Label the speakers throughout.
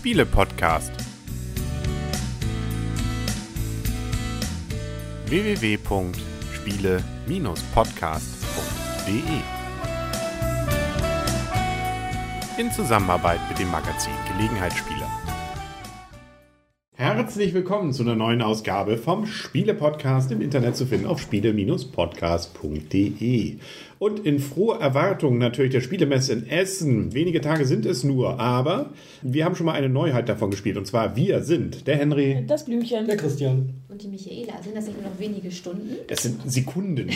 Speaker 1: Spiele-Podcast. www.spiele-podcast.de In Zusammenarbeit mit dem Magazin Gelegenheitsspieler. Herzlich willkommen zu einer neuen Ausgabe vom Spiele-Podcast im Internet zu finden auf spiele-podcast.de. Und in froher Erwartung natürlich der Spielemesse in Essen. Wenige Tage sind es nur, aber wir haben schon mal eine Neuheit davon gespielt. Und zwar wir sind der Henry,
Speaker 2: Das Blümchen.
Speaker 3: Der Christian.
Speaker 4: Und die Michaela, sind das nicht nur noch wenige Stunden?
Speaker 1: Es sind Sekunden.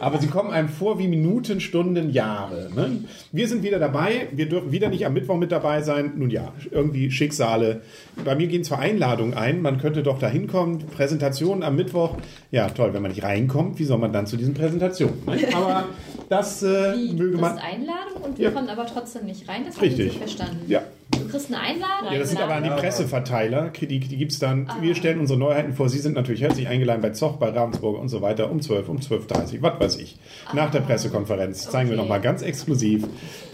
Speaker 1: Aber sie kommen einem vor wie Minuten, Stunden, Jahre. Ne? Wir sind wieder dabei. Wir dürfen wieder nicht am Mittwoch mit dabei sein. Nun ja, irgendwie Schicksale. Bei mir gehen zwar Einladungen ein. Man könnte doch da hinkommen. Präsentation am Mittwoch. Ja, toll. Wenn man nicht reinkommt, wie soll man dann zu diesen Präsentationen? Ne? Aber das äh,
Speaker 4: Wie,
Speaker 1: möge
Speaker 4: du
Speaker 1: man.
Speaker 4: kriegst Einladung und wir
Speaker 1: Ja.
Speaker 4: kommen aber trotzdem nicht rein. Das habe ich
Speaker 1: Richtig.
Speaker 4: nicht verstanden.
Speaker 1: Ja.
Speaker 4: Du kriegst eine Einladung.
Speaker 1: Ja, das sind aber an die. Presseverteiler. Die, die gibt es dann. Wir stellen unsere Neuheiten vor. Sie sind natürlich herzlich eingeladen bei Zoch, bei Ravensburg und so weiter um 12, um 12.30 was weiß ich. Nach der Pressekonferenz zeigen wir
Speaker 4: Okay.
Speaker 1: nochmal ganz exklusiv,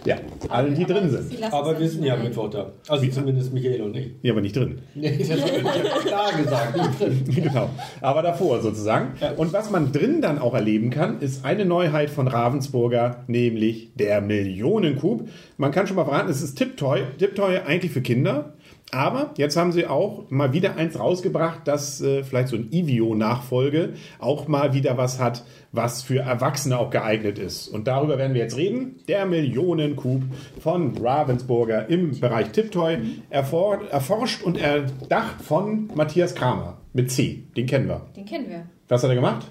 Speaker 1: ja, allen, die
Speaker 4: Aber
Speaker 1: drin sind.
Speaker 3: Aber wir sind ja
Speaker 4: rein.
Speaker 3: Mittwoch da. Also zumindest Michael und ich.
Speaker 1: Ja, aber nicht drin.
Speaker 3: Nee, das habe ich klar gesagt, nicht drin.
Speaker 1: genau. Aber davor sozusagen. Und was man drin dann auch erleben kann, ist eine Neuheit von Ravensburger, nämlich der Millionenkub. Man kann schon mal verraten, es ist Tiptoy. Tiptoy eigentlich für Kinder. Aber jetzt haben sie auch mal wieder eins rausgebracht, das äh, vielleicht so ein Ivio-Nachfolge auch mal wieder was hat, was für Erwachsene auch geeignet ist. Und darüber werden wir jetzt reden. Der Millionenkub von Ravensburger im Bereich Tiptoy, erfor erforscht und erdacht von Matthias Kramer mit C. Den kennen wir.
Speaker 4: Den kennen wir.
Speaker 1: Was hat er gemacht?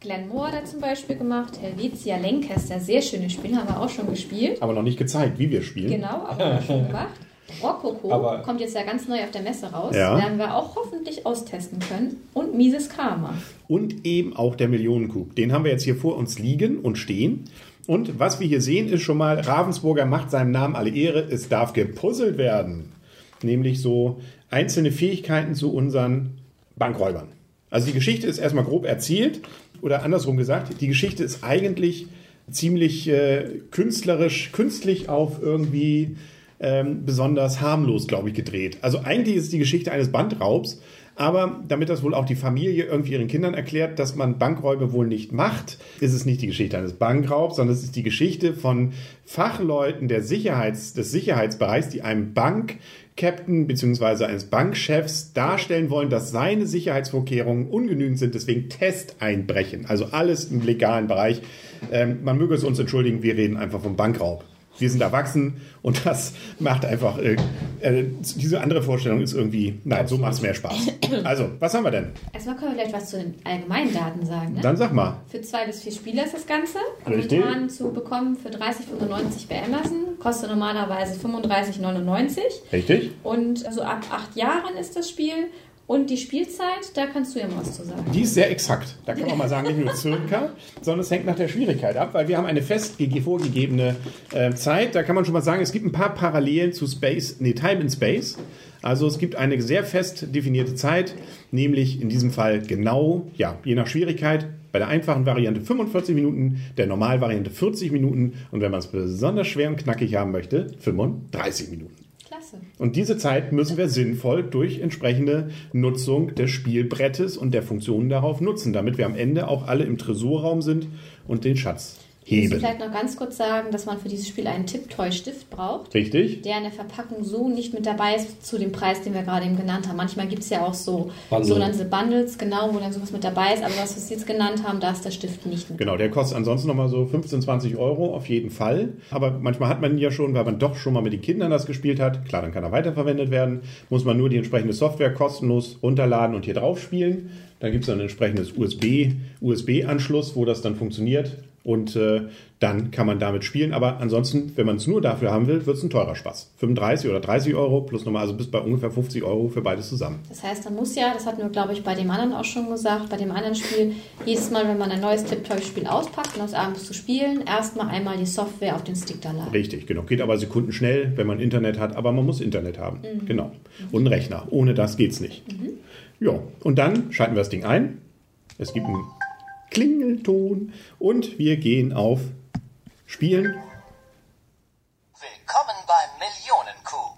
Speaker 4: Glenn Moore hat er zum Beispiel gemacht. Helvetia Lancaster, sehr schönes Spiel, haben wir auch schon gespielt.
Speaker 1: Aber noch nicht gezeigt, wie wir spielen.
Speaker 4: Genau, aber wir schon gemacht. Rococo
Speaker 3: Aber-
Speaker 4: kommt jetzt ja ganz neu auf der Messe raus.
Speaker 1: Ja.
Speaker 4: Werden wir auch hoffentlich austesten können. Und Mises Karma.
Speaker 1: Und eben auch der Millionenkub. Den haben wir jetzt hier vor uns liegen und stehen. Und was wir hier sehen, ist schon mal, Ravensburger macht seinem Namen alle Ehre. Es darf gepuzzelt werden. Nämlich so einzelne Fähigkeiten zu unseren Bankräubern. Also die Geschichte ist erstmal grob erzählt. Oder andersrum gesagt, die Geschichte ist eigentlich ziemlich äh, künstlerisch, künstlich auf irgendwie ähm, besonders harmlos, glaube ich, gedreht. Also eigentlich ist es die Geschichte eines Bandraubs, aber damit das wohl auch die Familie irgendwie ihren Kindern erklärt, dass man Bankräube wohl nicht macht, ist es nicht die Geschichte eines Bankraubs, sondern es ist die Geschichte von Fachleuten der Sicherheits, des Sicherheitsbereichs, die einem Bankkapitän bzw. eines Bankchefs darstellen wollen, dass seine Sicherheitsvorkehrungen ungenügend sind, deswegen Test einbrechen. Also alles im legalen Bereich. Ähm, man möge es uns entschuldigen, wir reden einfach vom Bankraub. Wir sind erwachsen und das macht einfach, äh, äh, diese andere Vorstellung ist irgendwie, nein, so macht es mehr Spaß. Also, was haben wir denn?
Speaker 4: Erstmal können wir vielleicht was zu den allgemeinen Daten sagen. Ne?
Speaker 1: Dann sag mal.
Speaker 4: Für zwei bis vier Spieler ist das Ganze.
Speaker 1: Richtig.
Speaker 4: Momentan zu bekommen für 30,95 bei Amazon. Kostet normalerweise 35,99.
Speaker 1: Richtig?
Speaker 4: Und so ab acht Jahren ist das Spiel. Und die Spielzeit, da kannst du ja mal was zu sagen.
Speaker 1: Die ist sehr exakt. Da kann man mal sagen, nicht nur circa, sondern es hängt nach der Schwierigkeit ab, weil wir haben eine fest gege- vorgegebene äh, Zeit. Da kann man schon mal sagen, es gibt ein paar Parallelen zu Space, nee, Time in Space. Also es gibt eine sehr fest definierte Zeit, nämlich in diesem Fall genau, ja, je nach Schwierigkeit, bei der einfachen Variante 45 Minuten, der Normalvariante 40 Minuten und wenn man es besonders schwer und knackig haben möchte, 35 Minuten.
Speaker 4: Klasse.
Speaker 1: Und diese Zeit müssen wir sinnvoll durch entsprechende Nutzung des Spielbrettes und der Funktionen darauf nutzen, damit wir am Ende auch alle im Tresorraum sind und den Schatz
Speaker 4: Ich
Speaker 1: heben.
Speaker 4: vielleicht noch ganz kurz sagen, dass man für dieses Spiel einen Tipptoy-Stift braucht,
Speaker 1: Richtig?
Speaker 4: der in der Verpackung so nicht mit dabei ist zu dem Preis, den wir gerade eben genannt haben. Manchmal gibt es ja auch so
Speaker 3: Bundle.
Speaker 4: sogenannte Bundles, genau, wo dann sowas mit dabei ist. Aber was wir jetzt genannt haben, da ist der Stift nicht mit.
Speaker 1: Genau, der kostet ansonsten nochmal so 15, 20 Euro auf jeden Fall. Aber manchmal hat man ihn ja schon, weil man doch schon mal mit den Kindern das gespielt hat. Klar, dann kann er weiterverwendet werden. Muss man nur die entsprechende Software kostenlos runterladen und hier drauf spielen. Dann gibt es ein entsprechendes USB, USB-Anschluss, wo das dann funktioniert. Und äh, dann kann man damit spielen. Aber ansonsten, wenn man es nur dafür haben will, wird es ein teurer Spaß. 35 oder 30 Euro plus nochmal, also bis bei ungefähr 50 Euro für beides zusammen.
Speaker 4: Das heißt, man muss ja, das hatten wir, glaube ich, bei dem anderen auch schon gesagt, bei dem anderen Spiel, jedes Mal, wenn man ein neues Tipptoy-Spiel auspackt und aus abends zu spielen, erstmal einmal die Software auf den Stick da laden.
Speaker 1: Richtig, genau. Geht aber sekundenschnell, wenn man Internet hat, aber man muss Internet haben. Genau. Und einen Rechner. Ohne das geht's nicht. Ja, und dann schalten wir das Ding ein. Es gibt einen Klingelton und wir gehen auf Spielen.
Speaker 5: Willkommen beim Millionenkuh.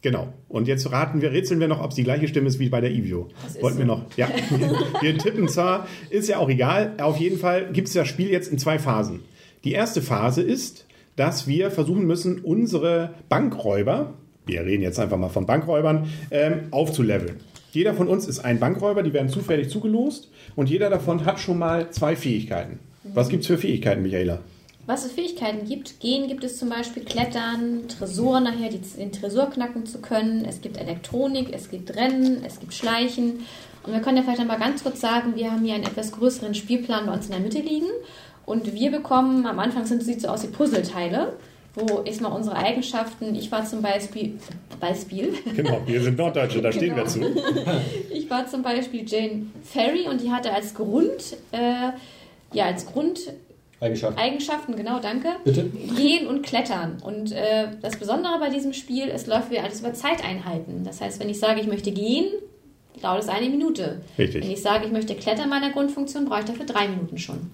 Speaker 1: Genau. Und jetzt raten wir, rätseln wir noch, ob es die gleiche Stimme ist wie bei der Ivio. Wollten wir
Speaker 4: so.
Speaker 1: noch. Ja. wir tippen zwar, ist ja auch egal. Auf jeden Fall gibt es das Spiel jetzt in zwei Phasen. Die erste Phase ist, dass wir versuchen müssen, unsere Bankräuber, wir reden jetzt einfach mal von Bankräubern, ähm, aufzuleveln. Jeder von uns ist ein Bankräuber, die werden zufällig zugelost und jeder davon hat schon mal zwei Fähigkeiten. Was gibt es für Fähigkeiten, Michaela?
Speaker 4: Was es Fähigkeiten gibt, gehen gibt es zum Beispiel Klettern, Tresor nachher, die, den Tresor knacken zu können. Es gibt Elektronik, es gibt Rennen, es gibt Schleichen. Und wir können ja vielleicht einmal ganz kurz sagen, wir haben hier einen etwas größeren Spielplan bei uns in der Mitte liegen. Und wir bekommen, am Anfang sind, sieht so aus wie Puzzleteile, wo ich mal unsere Eigenschaften, ich war zum Beispiel, Beispiel,
Speaker 1: Genau, wir sind Norddeutsche, da stehen wir
Speaker 4: Genau.
Speaker 1: zu.
Speaker 4: ich war zum Beispiel Jane Ferry und die hatte als Grund, äh, ja, als Grund
Speaker 3: Eigenschaft.
Speaker 4: Eigenschaften, genau, danke.
Speaker 3: Bitte?
Speaker 4: Gehen und klettern. Und äh, das Besondere bei diesem Spiel, es läuft wieder alles über Zeiteinheiten. Das heißt, wenn ich sage, ich möchte gehen, dauert es eine Minute.
Speaker 1: Richtig.
Speaker 4: Wenn ich sage, ich möchte klettern meiner Grundfunktion, brauche ich dafür drei Minuten schon.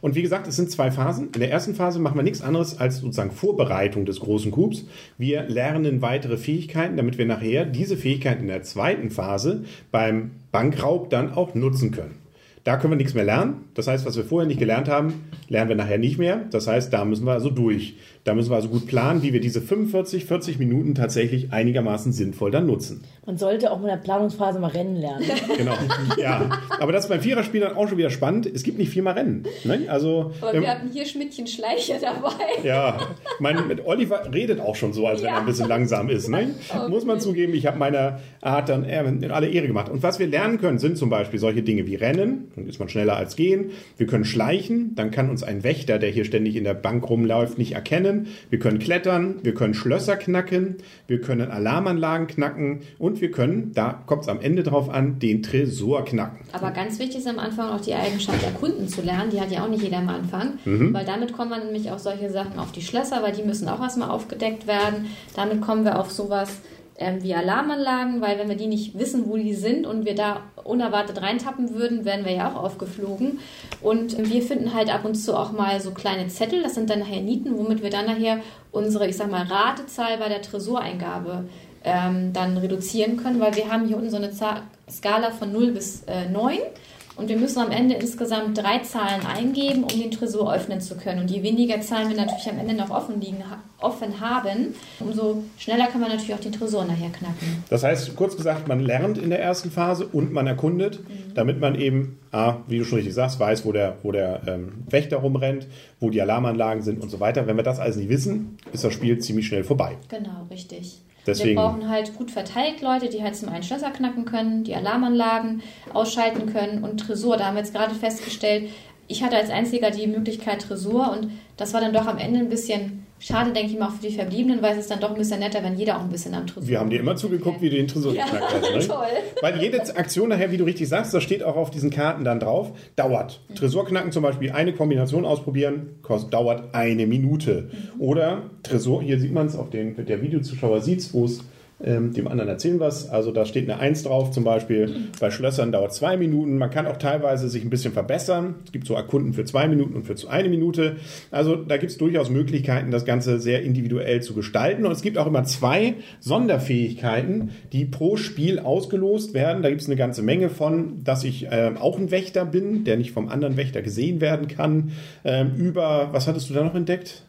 Speaker 1: Und wie gesagt, es sind zwei Phasen. In der ersten Phase machen wir nichts anderes als sozusagen Vorbereitung des großen Kubs. Wir lernen weitere Fähigkeiten, damit wir nachher diese Fähigkeiten in der zweiten Phase beim Bankraub dann auch nutzen können. Da können wir nichts mehr lernen. Das heißt, was wir vorher nicht gelernt haben, lernen wir nachher nicht mehr. Das heißt, da müssen wir also durch. Da müssen wir also gut planen, wie wir diese 45, 40 Minuten tatsächlich einigermaßen sinnvoll dann nutzen.
Speaker 2: Man sollte auch in der Planungsphase mal Rennen lernen.
Speaker 1: Genau. Ja. Aber das ist beim Viererspiel dann auch schon wieder spannend. Es gibt nicht viermal Rennen. Ne? Also,
Speaker 4: Aber
Speaker 1: ähm,
Speaker 4: wir hatten hier Schmidtchen Schleicher dabei.
Speaker 1: Ja, mein, mit Oliver redet auch schon so, als wenn er
Speaker 4: Ja.
Speaker 1: ein bisschen langsam ist. Ne?
Speaker 4: Okay.
Speaker 1: Muss man zugeben, ich habe meiner Art dann äh, in alle Ehre gemacht. Und was wir lernen können, sind zum Beispiel solche Dinge wie Rennen, dann ist man schneller als Gehen. Wir können schleichen, dann kann uns ein Wächter, der hier ständig in der Bank rumläuft, nicht erkennen. Wir können klettern, wir können Schlösser knacken, wir können Alarmanlagen knacken und wir können, da kommt es am Ende drauf an, den Tresor knacken.
Speaker 4: Aber ganz wichtig ist am Anfang auch die Eigenschaft Erkunden zu lernen. Die hat ja auch nicht jeder am Anfang. Weil damit kommen wir nämlich auf solche Sachen auf die Schlösser, weil die müssen auch erstmal aufgedeckt werden. Damit kommen wir auf sowas ähm, wie Alarmanlagen, weil wenn wir die nicht wissen, wo die sind und wir da unerwartet reintappen würden, wären wir ja auch aufgeflogen. Und wir finden halt ab und zu auch mal so kleine Zettel, das sind dann nachher Nieten, womit wir dann nachher unsere, ich sag mal, Ratezahl bei der Tresoreingabe ähm, dann reduzieren können, weil wir haben hier unten so eine Skala von 0 bis äh, 9 und wir müssen am Ende insgesamt drei Zahlen eingeben, um den Tresor öffnen zu können. Und je weniger Zahlen wir natürlich am Ende noch offen, liegen, offen haben, umso schneller kann man natürlich auch den Tresor nachher knacken.
Speaker 1: Das heißt, kurz gesagt, man lernt in der ersten Phase und man erkundet, damit man eben, ah, wie du schon richtig sagst, weiß, wo der, wo der ähm, Wächter rumrennt, wo die Alarmanlagen sind und so weiter. Wenn wir das alles nicht wissen, ist das Spiel ziemlich schnell vorbei.
Speaker 4: Genau, richtig.
Speaker 1: Deswegen-
Speaker 4: Wir brauchen halt gut verteilt Leute, die halt zum einen Schlösser knacken können, die Alarmanlagen ausschalten können und Tresor. Da haben wir jetzt gerade festgestellt, ich hatte als einziger die Möglichkeit Tresor und das war dann doch am Ende ein bisschen schade, denke ich mal, auch für die Verbliebenen, weil es ist dann doch ein bisschen netter, wenn jeder auch ein bisschen am Tresor
Speaker 1: Wir haben dir immer zugeguckt, wie du den Tresor
Speaker 4: Ja,
Speaker 1: geknackt hast. Ne?
Speaker 4: toll.
Speaker 1: Weil jede Aktion nachher, wie du richtig sagst, das steht auch auf diesen Karten dann drauf, dauert. Tresor knacken zum Beispiel, eine Kombination ausprobieren, kostet, dauert eine Minute. Oder Tresor, hier sieht man es, auf den, der Videozuschauer sieht es, wo es ähm, dem anderen erzählen was. Also da steht eine 1 drauf zum Beispiel. Bei Schlössern dauert zwei Minuten. Man kann auch teilweise sich ein bisschen verbessern. Es gibt so Erkunden für zwei Minuten und für eine Minute. Also da gibt es durchaus Möglichkeiten, das Ganze sehr individuell zu gestalten. Und es gibt auch immer zwei Sonderfähigkeiten, die pro Spiel ausgelost werden. Da gibt es eine ganze Menge von, dass ich ähm, auch ein Wächter bin, der nicht vom anderen Wächter gesehen werden kann. Ähm, über, was hattest du da noch entdeckt?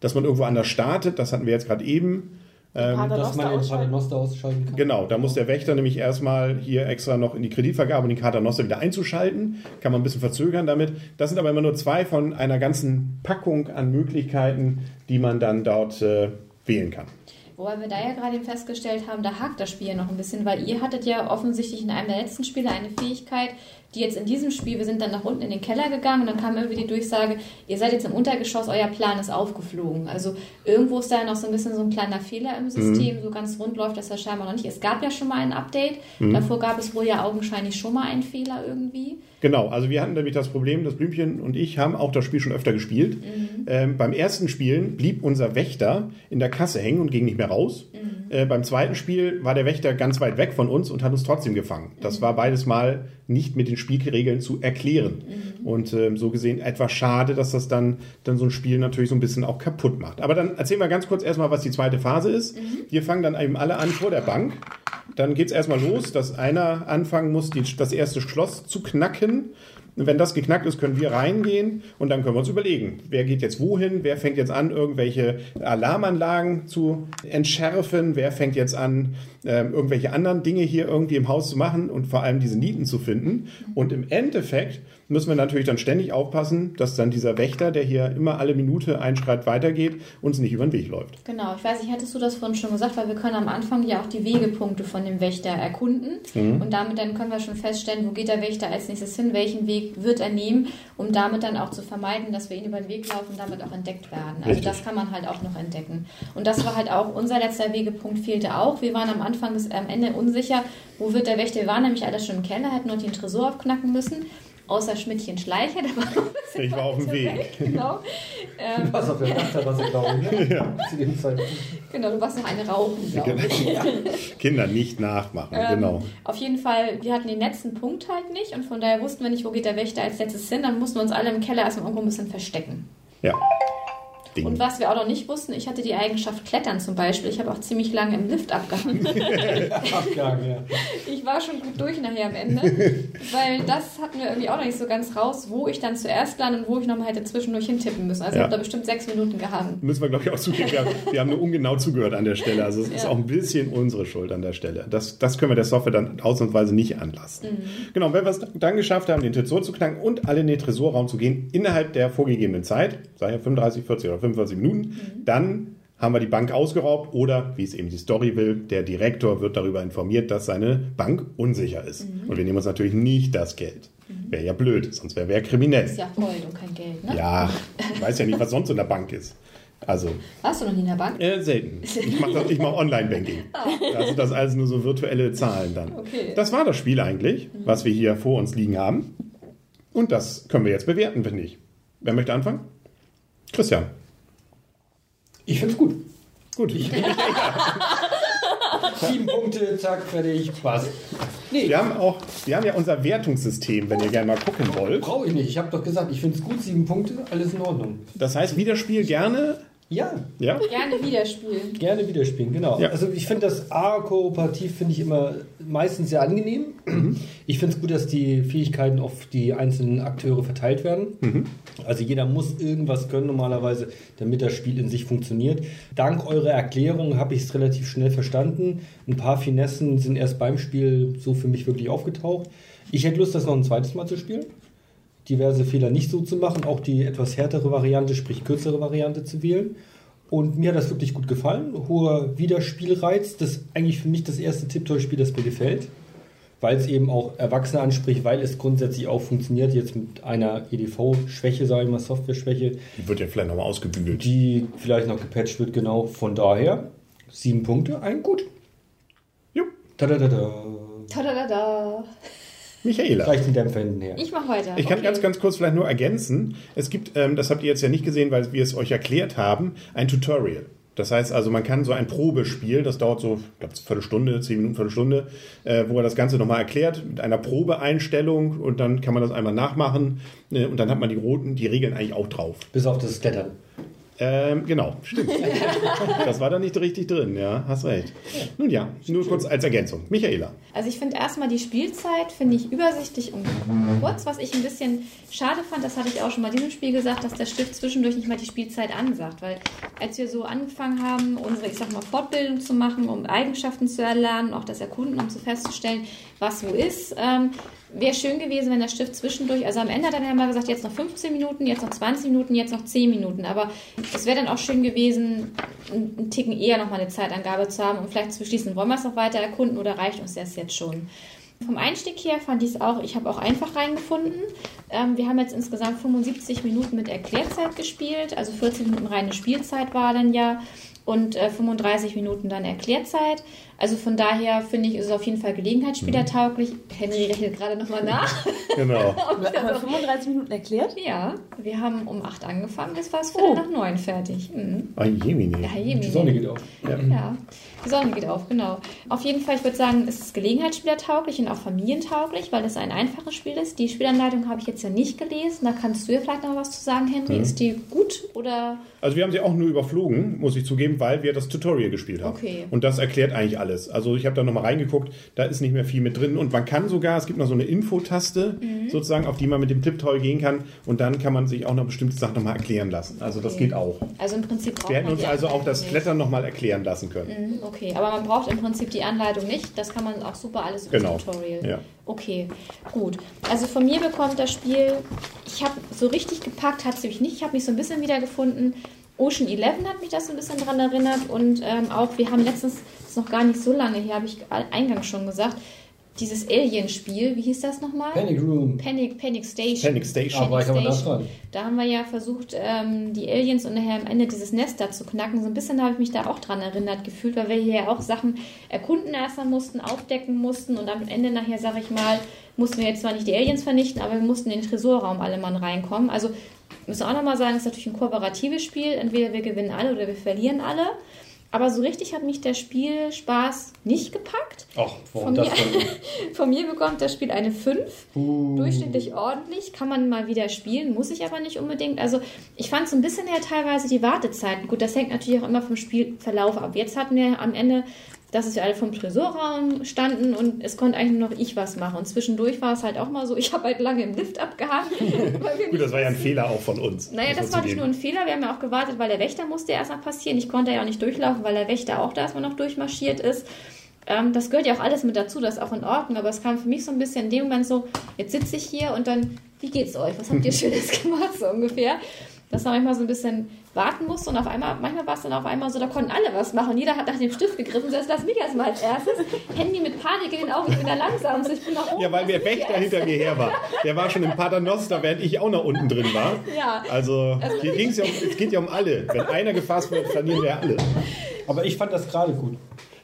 Speaker 1: Dass man irgendwo anders startet, das hatten wir jetzt gerade eben.
Speaker 2: Paternoster
Speaker 3: Dass man den. Paternoster ausschalten kann.
Speaker 1: Genau, da muss der Wächter nämlich erstmal hier extra noch in die Kreditvergabe und den Paternoster wieder einzuschalten. Kann man ein bisschen verzögern damit. Das sind aber immer nur zwei von einer ganzen Packung an Möglichkeiten, die man dann dort äh, wählen kann.
Speaker 4: Wobei wir da ja gerade eben festgestellt haben, da hakt das Spiel ja noch ein bisschen, weil ihr hattet ja offensichtlich in einem der letzten Spiele eine Fähigkeit, die jetzt in diesem Spiel, wir sind dann nach unten in den Keller gegangen und dann kam irgendwie die Durchsage, ihr seid jetzt im Untergeschoss, euer Plan ist aufgeflogen. Also irgendwo ist da noch so ein bisschen so ein kleiner Fehler im System, so ganz rund läuft das ja scheinbar noch nicht. Es gab ja schon mal ein Update, davor gab es wohl ja augenscheinlich schon mal einen Fehler irgendwie.
Speaker 1: Genau, also wir hatten nämlich das Problem, das Blümchen und ich haben auch das Spiel schon öfter gespielt. Ähm, beim ersten Spielen blieb unser Wächter in der Kasse hängen und ging nicht mehr raus. Äh, beim zweiten Spiel war der Wächter ganz weit weg von uns und hat uns trotzdem gefangen. Das war beides Mal nicht mit den Spielregeln zu erklären. Und ähm, so gesehen etwas schade, dass das dann, dann so ein Spiel natürlich so ein bisschen auch kaputt macht. Aber dann erzählen wir ganz kurz erstmal, was die zweite Phase ist. Wir fangen dann eben alle an vor der Bank. Dann geht es erstmal los, dass einer anfangen muss, die, das erste Schloss zu knacken. Und wenn das geknackt ist, können wir reingehen und dann können wir uns überlegen, wer geht jetzt wohin, wer fängt jetzt an, irgendwelche Alarmanlagen zu entschärfen, wer fängt jetzt an, ähm, irgendwelche anderen Dinge hier irgendwie im Haus zu machen und vor allem diese Nieten zu finden. Und im Endeffekt müssen wir natürlich dann ständig aufpassen, dass dann dieser Wächter, der hier immer alle Minute einen Schritt weitergeht, uns nicht über den Weg läuft.
Speaker 4: Genau, ich weiß nicht, hattest du das vorhin schon gesagt, weil wir können am Anfang ja auch die Wegepunkte von dem Wächter erkunden und damit dann können wir schon feststellen, wo geht der Wächter als nächstes hin, welchen Weg wird er nehmen, um damit dann auch zu vermeiden, dass wir ihn über den Weg laufen und damit auch entdeckt werden. Also
Speaker 1: Richtig.
Speaker 4: das kann man halt auch noch entdecken. Und das war halt auch, unser letzter Wegepunkt fehlte auch. Wir waren am Anfang bis am Ende unsicher, wo wird der Wächter, wir waren nämlich alle schon im Keller, hätten noch den Tresor aufknacken müssen. Außer Schmidtchen Schleicher, der war
Speaker 1: Ich war auf dem Weg.
Speaker 4: Genau. Ähm,
Speaker 3: Was auf der Dachterrasse, glaube ich. Ne? Zu dem Zeitpunkt.
Speaker 4: genau, du warst noch eine rauchen, glaube ich.
Speaker 1: Kinder nicht nachmachen,
Speaker 4: Ähm,
Speaker 1: genau.
Speaker 4: Auf jeden Fall, wir hatten den letzten Punkt halt nicht und von daher wussten wir nicht, wo geht der Wächter als letztes hin. Dann mussten wir uns alle im Keller erstmal irgendwo ein bisschen verstecken.
Speaker 1: Ja. Ding.
Speaker 4: Und was wir auch noch nicht wussten, ich hatte die Eigenschaft Klettern zum Beispiel. Ich habe auch ziemlich lange im Lift abgehangen.
Speaker 3: Abgang, ja.
Speaker 4: Ich war schon gut durch nachher am Ende, weil das hatten wir irgendwie auch noch nicht so ganz raus, wo ich dann zuerst lande und wo ich nochmal hätte zwischendurch hintippen müssen. Also
Speaker 1: Ja.
Speaker 4: ich habe da bestimmt sechs Minuten gehangen.
Speaker 1: Müssen wir, glaube ich, auch zugeben. Wir, wir haben nur ungenau zugehört an der Stelle. Also es ist
Speaker 4: Ja.
Speaker 1: auch ein bisschen unsere Schuld an der Stelle. Das, das können wir der Software dann ausnahmsweise nicht anlassen.
Speaker 4: Mhm.
Speaker 1: Genau, wenn wir es dann geschafft haben, den Tresor zu knacken und alle in den Tresorraum zu gehen, innerhalb der vorgegebenen Zeit, sei ja 35, 40 oder 45 Minuten,
Speaker 4: Mhm.
Speaker 1: dann haben wir die Bank ausgeraubt oder, wie es eben die Story will, der Direktor wird darüber informiert, dass seine Bank unsicher ist.
Speaker 4: Mhm.
Speaker 1: Und wir nehmen uns natürlich nicht das Geld. Wäre ja blöd, sonst wäre wer kriminell.
Speaker 4: Ist ja Gold und kein Geld, ne?
Speaker 1: Ja, ich weiß ja nicht, was sonst in der Bank ist. Also,
Speaker 4: Warst du noch nie in der Bank?
Speaker 1: äh, selten. Ich mache ich mach Online-Banking. Da sind das alles nur so virtuelle Zahlen dann.
Speaker 4: Okay.
Speaker 1: Das war das Spiel eigentlich, was wir hier vor uns liegen haben. Und das können wir jetzt bewerten, finde ich. Wer möchte anfangen? Christian.
Speaker 3: Ich finde es gut.
Speaker 1: Gut.
Speaker 3: Sieben Punkte, zack, fertig, passt.
Speaker 1: Wir haben auch, wir haben ja unser Wertungssystem, wenn ihr gerne mal gucken wollt.
Speaker 3: Brauche ich nicht. Ich habe doch gesagt, ich finde es gut, sieben Punkte, alles in Ordnung.
Speaker 1: Das heißt, wie das Spiel gerne,
Speaker 3: Ja,
Speaker 1: ja,
Speaker 4: Gerne wieder spielen.
Speaker 3: gerne wieder spielen, genau.
Speaker 1: Ja.
Speaker 3: Also ich finde das A-Kooperativ finde ich immer meistens sehr angenehm. Ich finde es gut, dass die Fähigkeiten auf die einzelnen Akteure verteilt werden. Also jeder muss irgendwas können normalerweise, damit das Spiel in sich funktioniert. Dank eurer Erklärung habe ich es relativ schnell verstanden. Ein paar Finessen sind erst beim Spiel so für mich wirklich aufgetaucht. Ich hätte Lust, das noch ein zweites Mal zu spielen. Diverse Fehler nicht so zu machen, auch die etwas härtere Variante, sprich kürzere Variante zu wählen. Und mir hat das wirklich gut gefallen. Hoher Wiederspielreiz. Das ist eigentlich für mich das erste Tiptoy-Spiel, das mir gefällt. Weil es eben auch Erwachsene anspricht, weil es grundsätzlich auch funktioniert, jetzt mit einer EDV-Schwäche, sage ich mal, Software-Schwäche,
Speaker 1: Die wird ja vielleicht nochmal ausgebügelt.
Speaker 3: die vielleicht noch gepatcht wird, genau. Von daher, sieben Punkte, ein gut.
Speaker 1: Jupp.
Speaker 3: Tadadada.
Speaker 4: Tadadada.
Speaker 1: Michaela.
Speaker 3: Reicht den Dämpfer hinten her.
Speaker 4: Ich mach weiter.
Speaker 1: Ich kann
Speaker 4: Okay.
Speaker 1: ganz, ganz kurz vielleicht nur ergänzen. Es gibt, ähm, das habt ihr jetzt ja nicht gesehen, weil wir es euch erklärt haben, ein Tutorial. Das heißt also, man kann so ein Probespiel, das dauert so, ich glaube, eine Viertelstunde, zehn Minuten, Viertelstunde, äh, wo er das Ganze nochmal erklärt mit einer Probeeinstellung und dann kann man das einmal nachmachen äh, und dann hat man die roten, die Regeln eigentlich auch drauf.
Speaker 3: Bis auf das Klettern.
Speaker 1: Ähm, genau, stimmt. das war da nicht richtig drin, ja, hast recht. Nun ja, nur kurz als Ergänzung. Michaela.
Speaker 4: Also ich finde erstmal die Spielzeit, finde ich übersichtlich und kurz. Was ich ein bisschen schade fand, das hatte ich auch schon mal in diesem Spiel gesagt, dass der Stift zwischendurch nicht mal die Spielzeit ansagt. Weil als wir so angefangen haben, unsere, ich sag mal, Fortbildung zu machen, um Eigenschaften zu erlernen, auch das Erkunden, um zu festzustellen, was wo ist, ähm, wäre schön gewesen, wenn der Stift zwischendurch, also am Ende dann mal gesagt, jetzt noch 15 Minuten, jetzt noch 20 Minuten, jetzt noch 10 Minuten. Aber es wäre dann auch schön gewesen, einen Ticken eher noch mal eine Zeitangabe zu haben, um vielleicht zu beschließen, wollen wir es noch weiter erkunden oder reicht uns das jetzt schon? Vom Einstieg her fand ich es auch, ich habe auch einfach reingefunden. Ähm, wir haben jetzt insgesamt 75 Minuten mit Erklärzeit gespielt, also 14 Minuten reine Spielzeit war dann ja und äh, 35 Minuten dann Erklärzeit. Also von daher finde ich, ist es auf jeden Fall gelegenheitsspielertauglich. Henry rechnet gerade nochmal nach.
Speaker 1: Genau.
Speaker 2: Haben wir 35 Minuten erklärt?
Speaker 4: Ja, wir haben um 8 angefangen, das war es
Speaker 2: Oh.
Speaker 4: nach 9 fertig. Mhm.
Speaker 1: Ah, Jemine.
Speaker 4: Ja, je
Speaker 3: Die Sonne geht auf.
Speaker 4: Ja, die Sonne geht auf, genau. Auf jeden Fall, ich würde sagen, es ist gelegenheitsspielertauglich und auch familientauglich, weil es ein einfaches Spiel ist. Die Spielanleitung habe ich jetzt ja nicht gelesen. Da kannst du ja vielleicht noch was zu sagen, Henry. Ist die gut oder
Speaker 1: Also wir haben sie auch nur überflogen, muss ich zugeben, weil wir das Tutorial gespielt haben.
Speaker 4: Okay.
Speaker 1: Und das erklärt eigentlich alles. Also ich habe da nochmal reingeguckt, da ist nicht mehr viel mit drin. Und man kann sogar, es gibt noch so eine Infotaste,
Speaker 4: Mhm.
Speaker 1: sozusagen, auf die man mit dem Tipptoy gehen kann. Und dann kann man sich auch noch bestimmte Sachen nochmal erklären lassen. Also das
Speaker 4: Okay.
Speaker 1: geht auch.
Speaker 4: also im Prinzip braucht
Speaker 1: Wir hätten uns also auch das
Speaker 4: nicht.
Speaker 1: Klettern nochmal erklären lassen können.
Speaker 4: Mhm, Okay, aber man braucht im Prinzip die Anleitung nicht. Das kann man auch super alles im
Speaker 1: Genau.
Speaker 4: Tutorial.
Speaker 1: Ja.
Speaker 4: Okay, gut. Also von mir bekommt das Spiel, ich habe so richtig gepackt, hat es mich nicht. Ich habe mich so ein bisschen wiedergefunden. Ocean 11 hat mich das so ein bisschen dran erinnert und ähm, auch, wir haben letztens, das ist noch gar nicht so lange her, habe ich eingangs schon gesagt, dieses Alien-Spiel, wie hieß das nochmal?
Speaker 3: Panic Room.
Speaker 4: Panic, Panic Station.
Speaker 1: Panic Station.
Speaker 3: Ah, aber nah dran.
Speaker 4: Da haben wir ja versucht, ähm, die Aliens und nachher am Ende dieses Nest da zu knacken. So ein bisschen habe ich mich da auch dran erinnert gefühlt, weil wir hier ja auch Sachen erkunden erstmal mussten, aufdecken mussten und am Ende nachher, sage ich mal, mussten wir jetzt zwar nicht die Aliens vernichten, aber wir mussten in den Tresorraum alle Mann reinkommen. Also müssen wir auch nochmal sagen, es ist natürlich ein kooperatives Spiel. Entweder wir gewinnen alle oder wir verlieren alle. Aber so richtig hat mich der Spielspaß nicht gepackt.
Speaker 3: Ach,
Speaker 4: Von
Speaker 3: warum das
Speaker 4: mir-? Von mir bekommt das Spiel eine 5
Speaker 3: Uh.
Speaker 4: durchschnittlich ordentlich, kann man mal wieder spielen, muss ich aber nicht unbedingt. Also ich fand so ein bisschen ja teilweise die Wartezeiten. Gut, das hängt natürlich auch immer vom Spielverlauf ab. Jetzt hatten wir am Ende, dass wir alle vom Tresorraum standen und es konnte eigentlich nur noch ich was machen. Und zwischendurch war es halt auch mal so, ich habe halt lange im Lift abgehangen. wir
Speaker 1: Gut, das war ja ein Fehler auch von uns.
Speaker 4: naja, das
Speaker 1: man
Speaker 4: war nicht nur ein Fehler. Wir haben ja auch gewartet, weil der Wächter musste erst mal passieren. Ich konnte ja auch nicht durchlaufen, weil der Wächter auch da erstmal noch durchmarschiert ist. Ähm, das gehört ja auch alles mit dazu, das ist auch in Ordnung. Aber es kam für mich so ein bisschen in dem Moment so, jetzt sitze ich hier und dann, wie geht's euch? Was habt ihr Schönes gemacht, so ungefähr? Dass man manchmal so ein bisschen warten musste und auf einmal, manchmal war es dann auf einmal so, da konnten alle was machen. Jeder hat nach dem Stift gegriffen. So, jetzt lass mich erstmal als erstes. Handy mit Panik in den Augen, ich bin der Langsamste, ich bin nach oben.
Speaker 1: Ja, weil der Wächter hinter mir her war. Der war schon im Paternoster, während ich auch noch unten drin war.
Speaker 4: Ja.
Speaker 1: Also, hier ging's ja um, es geht ja um alle. Wenn einer gefasst wird, verlieren wir alle.
Speaker 3: Aber ich fand das gerade gut.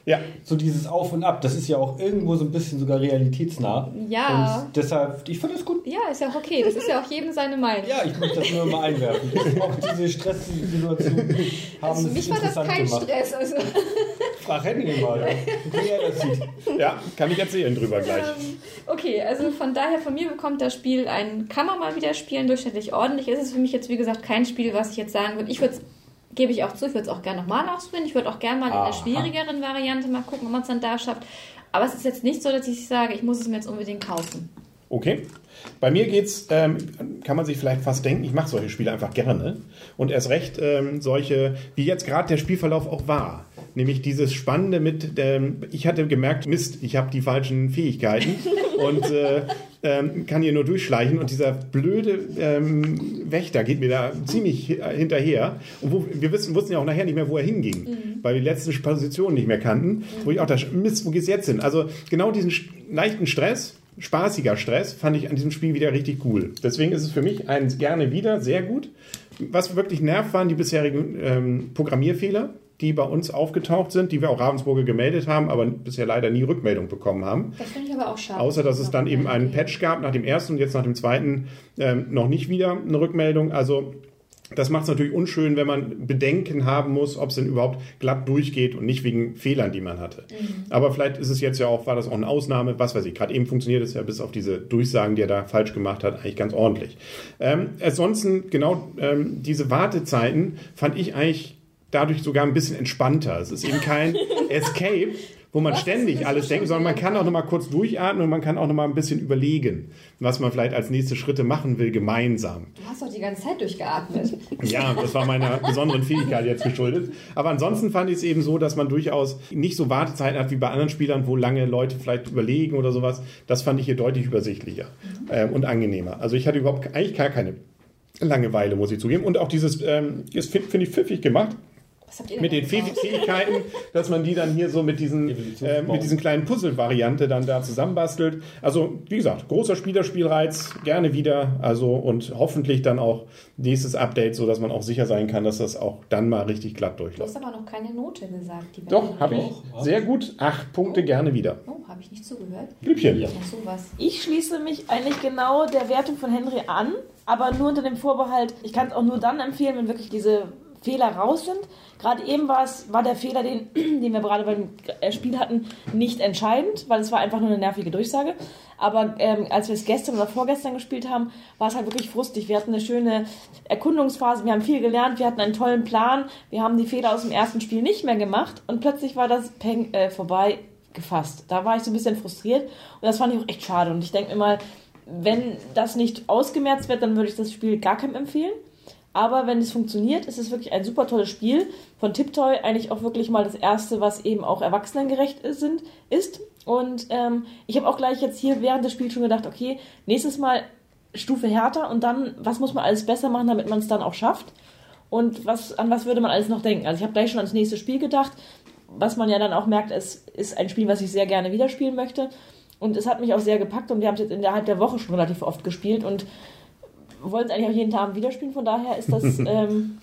Speaker 1: Ja,
Speaker 3: So dieses Auf und Ab, das ist ja auch irgendwo so ein bisschen sogar realitätsnah.
Speaker 4: Ja.
Speaker 3: Und deshalb, ich fand das gut.
Speaker 4: Ja, ist ja auch okay. Das ist ja auch jedem seine Meinung.
Speaker 3: Ja, ich möchte das nur mal einwerfen. Auch diese Stresssituation haben
Speaker 4: Also,
Speaker 3: es
Speaker 4: mich war das kein
Speaker 3: gemacht.
Speaker 4: Stress. Also,
Speaker 3: Frag Henry mal, wie er das sieht.
Speaker 1: ja, kann ich erzählen drüber gleich.
Speaker 4: ähm, okay, also von daher, von mir bekommt das Spiel ein, kann man mal wieder spielen, durchschnittlich ordentlich. Es ist für mich jetzt, wie gesagt, kein Spiel, was ich jetzt sagen würde. Ich würde es, gebe ich auch zu, ich würde es auch gerne nochmal ausprobieren. Ich würde auch gerne mal in
Speaker 3: Aha.
Speaker 4: der schwierigeren Variante mal gucken, ob man es dann da schafft. Aber es ist jetzt nicht so, dass ich sage, ich muss es mir jetzt unbedingt kaufen.
Speaker 1: Okay. Bei mir geht's, ähm, kann man sich vielleicht fast denken, ich mache solche Spiele einfach gerne. Und erst recht ähm, solche, wie jetzt gerade der Spielverlauf auch war. Nämlich dieses Spannende mit, ähm, ich hatte gemerkt, Mist, ich habe die falschen Fähigkeiten und äh, ähm, kann hier nur durchschleichen. Und dieser blöde ähm, Wächter geht mir da ziemlich hi- hinterher. Und wo, wir wissen, wussten ja auch nachher nicht mehr, wo er hinging, weil wir die letzte Position nicht mehr kannten. Wo ich auch dachte, Mist, wo geht's jetzt hin? Also genau diesen leichten Stress, spaßiger Stress fand ich an diesem Spiel wieder richtig cool. Deswegen ist es für mich ein gerne wieder sehr gut. Was wirklich nervt, waren die bisherigen ähm, Programmierfehler, die bei uns aufgetaucht sind, die wir auch Ravensburger gemeldet haben, aber bisher leider nie Rückmeldung bekommen haben.
Speaker 4: Das finde ich aber auch schade.
Speaker 1: Außer dass es dann eben einen Patch gab nach dem ersten und jetzt nach dem zweiten ähm, noch nicht wieder eine Rückmeldung. Also das macht es natürlich unschön, wenn man Bedenken haben muss, ob es denn überhaupt glatt durchgeht und nicht wegen Fehlern, die man hatte. Aber vielleicht ist es jetzt ja auch, war das auch eine Ausnahme, was weiß ich. Gerade eben funktioniert es ja bis auf diese Durchsagen, die er da falsch gemacht hat, eigentlich ganz ordentlich. Ähm, ansonsten, genau ähm, diese Wartezeiten fand ich eigentlich dadurch sogar ein bisschen entspannter. Es ist eben kein Escape, wo man ständig alles denkt, sondern man kann auch noch mal kurz durchatmen und man kann auch noch mal ein bisschen überlegen, was man vielleicht als nächste Schritte machen will, gemeinsam.
Speaker 4: Du hast doch die ganze Zeit durchgeatmet.
Speaker 1: Ja, das war meiner besonderen Fähigkeit jetzt geschuldet. Aber ansonsten fand ich es eben so, dass man durchaus nicht so Wartezeiten hat wie bei anderen Spielern, wo lange Leute vielleicht überlegen oder sowas. Das fand ich hier deutlich übersichtlicher ähm, und angenehmer. Also ich hatte überhaupt eigentlich gar keine Langeweile, muss ich zugeben. Und auch dieses, ähm, ist, finde find ich pfiffig gemacht.
Speaker 4: Was habt ihr denn
Speaker 1: mit den Fäh? Fähigkeiten, dass man die dann hier so mit diesen, äh, mit diesen kleinen Puzzle-Variante dann da zusammenbastelt. Also, wie gesagt, großer Spielerspielreiz, gerne wieder. Also, und hoffentlich dann auch nächstes Update, so dass man auch sicher sein kann, dass das auch dann mal richtig glatt
Speaker 4: Du
Speaker 1: durchläuft.
Speaker 4: hast aber noch keine Note gesagt. Die
Speaker 1: Doch, habe ich.
Speaker 3: Doch,
Speaker 1: Sehr gut. Acht Punkte gerne wieder.
Speaker 4: Oh, habe ich nicht zugehört?
Speaker 1: Blübchen.
Speaker 3: Ja.
Speaker 2: Ich schließe mich eigentlich genau der Wertung von Henry an, aber nur unter dem Vorbehalt, ich kann es auch nur dann empfehlen, wenn wirklich diese Fehler raus sind. Gerade eben war es, war der Fehler, den, den wir gerade beim äh, Spiel hatten, nicht entscheidend, weil es war einfach nur eine nervige Durchsage. Aber ähm, als wir es gestern oder vorgestern gespielt haben, war es halt wirklich frustig. Wir hatten eine schöne Erkundungsphase, wir haben viel gelernt, wir hatten einen tollen Plan, wir haben die Fehler aus dem ersten Spiel nicht mehr gemacht und plötzlich war das Peng äh, vorbei gefasst. Da war ich so ein bisschen frustriert und das fand ich auch echt schade. Und ich denke mir mal, wenn das nicht ausgemerzt wird, dann würde ich das Spiel gar keinem empfehlen. Aber wenn es funktioniert, ist es wirklich ein super tolles Spiel. Von Tiptoy eigentlich auch wirklich mal das erste, was eben auch erwachsenengerecht ist. Sind, ist. Und ähm, ich habe auch gleich jetzt hier während des Spiels schon gedacht, okay, nächstes Mal Stufe härter und dann, was muss man alles besser machen, damit man es dann auch schafft? Und was, an was würde man alles noch denken? Also ich habe gleich schon ans nächste Spiel gedacht, was man ja dann auch merkt, es ist ein Spiel, was ich sehr gerne wieder spielen möchte. Und es hat mich auch sehr gepackt und wir haben es jetzt innerhalb der Woche schon relativ oft gespielt und wollen es eigentlich auch jeden Abend wieder spielen. Von daher ist das ähm,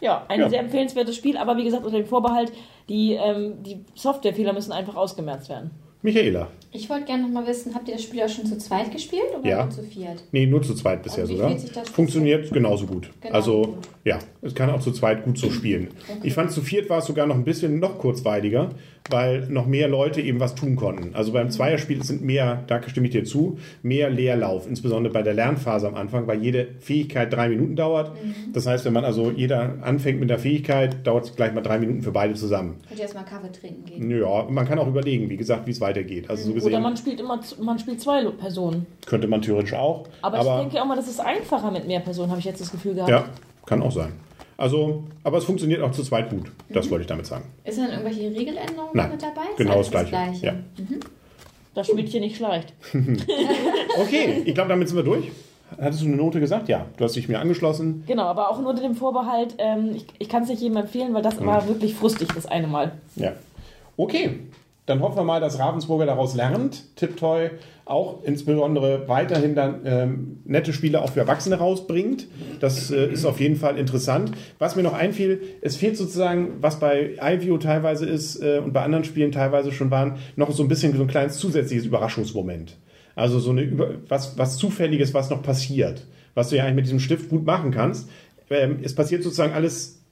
Speaker 2: ja, ein
Speaker 1: Ja.
Speaker 2: sehr empfehlenswertes Spiel, aber wie gesagt, unter dem Vorbehalt, die, ähm, die Softwarefehler müssen einfach ausgemerzt werden.
Speaker 1: Michaela.
Speaker 4: Ich wollte gerne noch mal wissen, habt ihr das Spiel auch schon zu zweit gespielt oder
Speaker 1: Ja.
Speaker 4: nur zu viert?
Speaker 1: Nee, nur zu zweit bisher sogar. Funktioniert genauso gut.
Speaker 4: Genauso
Speaker 1: also, ja, es kann auch zu zweit gut so spielen. Ich fand, zu viert war es sogar noch ein bisschen noch kurzweiliger, weil noch mehr Leute eben was tun konnten. Also beim Zweierspiel sind mehr, da stimme ich dir zu, mehr Leerlauf, insbesondere bei der Lernphase am Anfang, weil jede Fähigkeit drei Minuten dauert.
Speaker 4: Mhm.
Speaker 1: Das heißt, wenn man also jeder anfängt mit der Fähigkeit, dauert es gleich mal drei Minuten für beide zusammen.
Speaker 4: Könnt ihr erstmal Kaffee trinken gehen?
Speaker 1: Ja, man kann auch überlegen, wie gesagt, wie es weitergeht. Also so
Speaker 2: Oder
Speaker 1: gesehen
Speaker 2: man spielt immer, man spielt zwei Personen.
Speaker 1: könnte man theoretisch auch.
Speaker 2: Aber, ich denke auch mal, das ist einfacher mit mehr Personen, habe ich jetzt das Gefühl gehabt.
Speaker 1: Ja, kann auch sein. Also, aber es funktioniert auch zu zweit gut. Das wollte ich damit sagen.
Speaker 4: Ist dann irgendwelche Regeländerungen
Speaker 1: Nein,
Speaker 4: mit dabei? Ist
Speaker 1: genau
Speaker 4: alles
Speaker 1: das Gleiche. Ja.
Speaker 2: Das Schmidtchen nicht schleicht.
Speaker 1: Okay, ich glaube, damit sind wir durch. Hattest du eine Note gesagt? Ja, du hast dich mir angeschlossen.
Speaker 2: Genau, aber auch nur unter dem Vorbehalt, ähm, ich, ich kann es nicht jedem empfehlen, weil das war wirklich frustig das eine Mal.
Speaker 1: Ja. Okay, dann hoffen wir mal, dass Ravensburger daraus lernt. Tiptoy auch insbesondere weiterhin dann ähm, nette Spiele auch für Erwachsene rausbringt. Das äh, ist auf jeden Fall interessant. Was mir noch einfiel, es fehlt sozusagen, was bei iView teilweise ist äh, und bei anderen Spielen teilweise schon waren, noch so ein bisschen so ein kleines zusätzliches Überraschungsmoment. Also so eine Über was, was Zufälliges, was noch passiert, was du ja eigentlich mit diesem Stift gut machen kannst. Ähm, es passiert sozusagen alles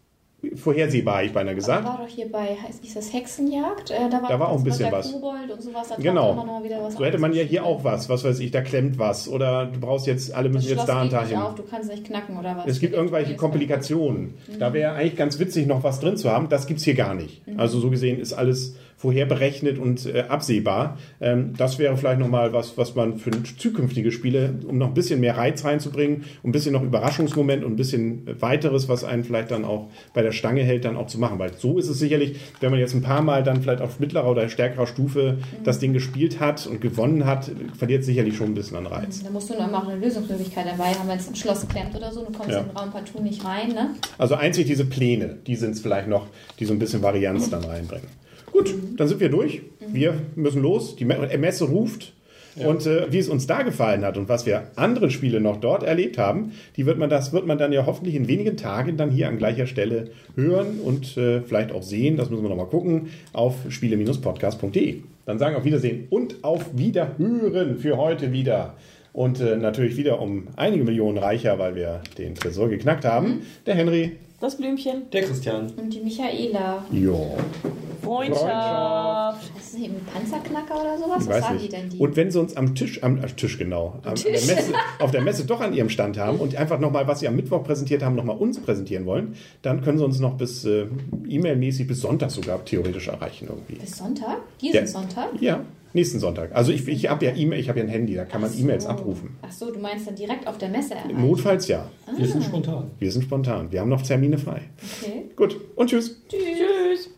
Speaker 1: vorhersehbar, ich beinahe gesagt.
Speaker 4: War doch hier bei, heißt ist das Hexenjagd? Äh, da war,
Speaker 1: Da war auch ein
Speaker 4: das
Speaker 1: bisschen was.
Speaker 4: Kobold und sowas. Da
Speaker 1: Genau.
Speaker 4: immer noch wieder was
Speaker 1: So hätte man ja hier auch was, was weiß ich, da klemmt was oder du brauchst jetzt, alle
Speaker 4: Das
Speaker 1: müssen jetzt
Speaker 4: Schloss
Speaker 1: da und
Speaker 4: nicht
Speaker 1: dahin.
Speaker 4: auf, du kannst nicht knacken oder was.
Speaker 1: Es gibt irgendwelche Komplikationen. Da wäre eigentlich ganz witzig, noch was drin zu haben. Das gibt's hier gar nicht. Also so gesehen ist alles vorher berechnet und äh, absehbar. Ähm, das wäre vielleicht nochmal was, was man für zukünftige Spiele, um noch ein bisschen mehr Reiz reinzubringen, um ein bisschen noch Überraschungsmoment und ein bisschen weiteres, was einen vielleicht dann auch bei der Stange hält, dann auch zu machen. Weil so ist es sicherlich, wenn man jetzt ein paar Mal dann vielleicht auf mittlerer oder stärkerer Stufe das Ding gespielt hat und gewonnen hat, verliert sicherlich schon ein bisschen an Reiz.
Speaker 4: Da musst du immer auch eine Lösungsmöglichkeit dabei haben, wenn es ein Schloss klemmt oder so. Du kommst
Speaker 1: Ja.
Speaker 4: in den Raum partout nicht rein, ne?
Speaker 1: Also einzig diese Pläne, die sind es vielleicht noch, die so ein bisschen Varianz dann reinbringen. Gut, dann sind wir durch. Wir müssen los. Die Me- Messe ruft. Und äh, wie es uns da gefallen hat und was wir andere Spiele noch dort erlebt haben, die wird man, das wird man dann ja hoffentlich in wenigen Tagen dann hier an gleicher Stelle hören und äh, vielleicht auch sehen. Das müssen wir nochmal gucken auf spiele-podcast.de. Dann sagen auf Wiedersehen und auf Wiederhören für heute wieder. Und äh, natürlich wieder um einige Millionen reicher, weil wir den Tresor geknackt haben. Der Henry.
Speaker 2: Das Blümchen.
Speaker 3: Der Christian.
Speaker 4: Und die Michaela.
Speaker 1: Jo.
Speaker 2: Freundschaft.
Speaker 4: Das ist eben ein Panzerknacker oder sowas?
Speaker 1: Ich
Speaker 4: Was
Speaker 1: weiß
Speaker 4: sagen die denn die?
Speaker 1: Und wenn sie uns am Tisch, am, am Tisch genau, am, An der Messe, auf der Messe doch an ihrem Stand haben und einfach nochmal, was sie am Mittwoch präsentiert haben, nochmal uns präsentieren wollen, dann können sie uns noch bis äh, E-Mail-mäßig bis Sonntag sogar theoretisch erreichen irgendwie.
Speaker 4: Bis Sonntag? Diesen
Speaker 1: Ja.
Speaker 4: Sonntag?
Speaker 1: Ja, nächsten Sonntag. Also ich, ich habe ja E-Mail, ich habe ja ein Handy, da kann man
Speaker 4: so.
Speaker 1: E-Mails abrufen.
Speaker 4: Ach so, du meinst dann direkt auf der Messe erreichen?
Speaker 1: Notfalls ja.
Speaker 3: Wir sind spontan.
Speaker 1: Wir sind spontan. Wir haben noch Termine frei.
Speaker 4: Okay.
Speaker 1: Gut, und tschüss.
Speaker 2: Tschüss.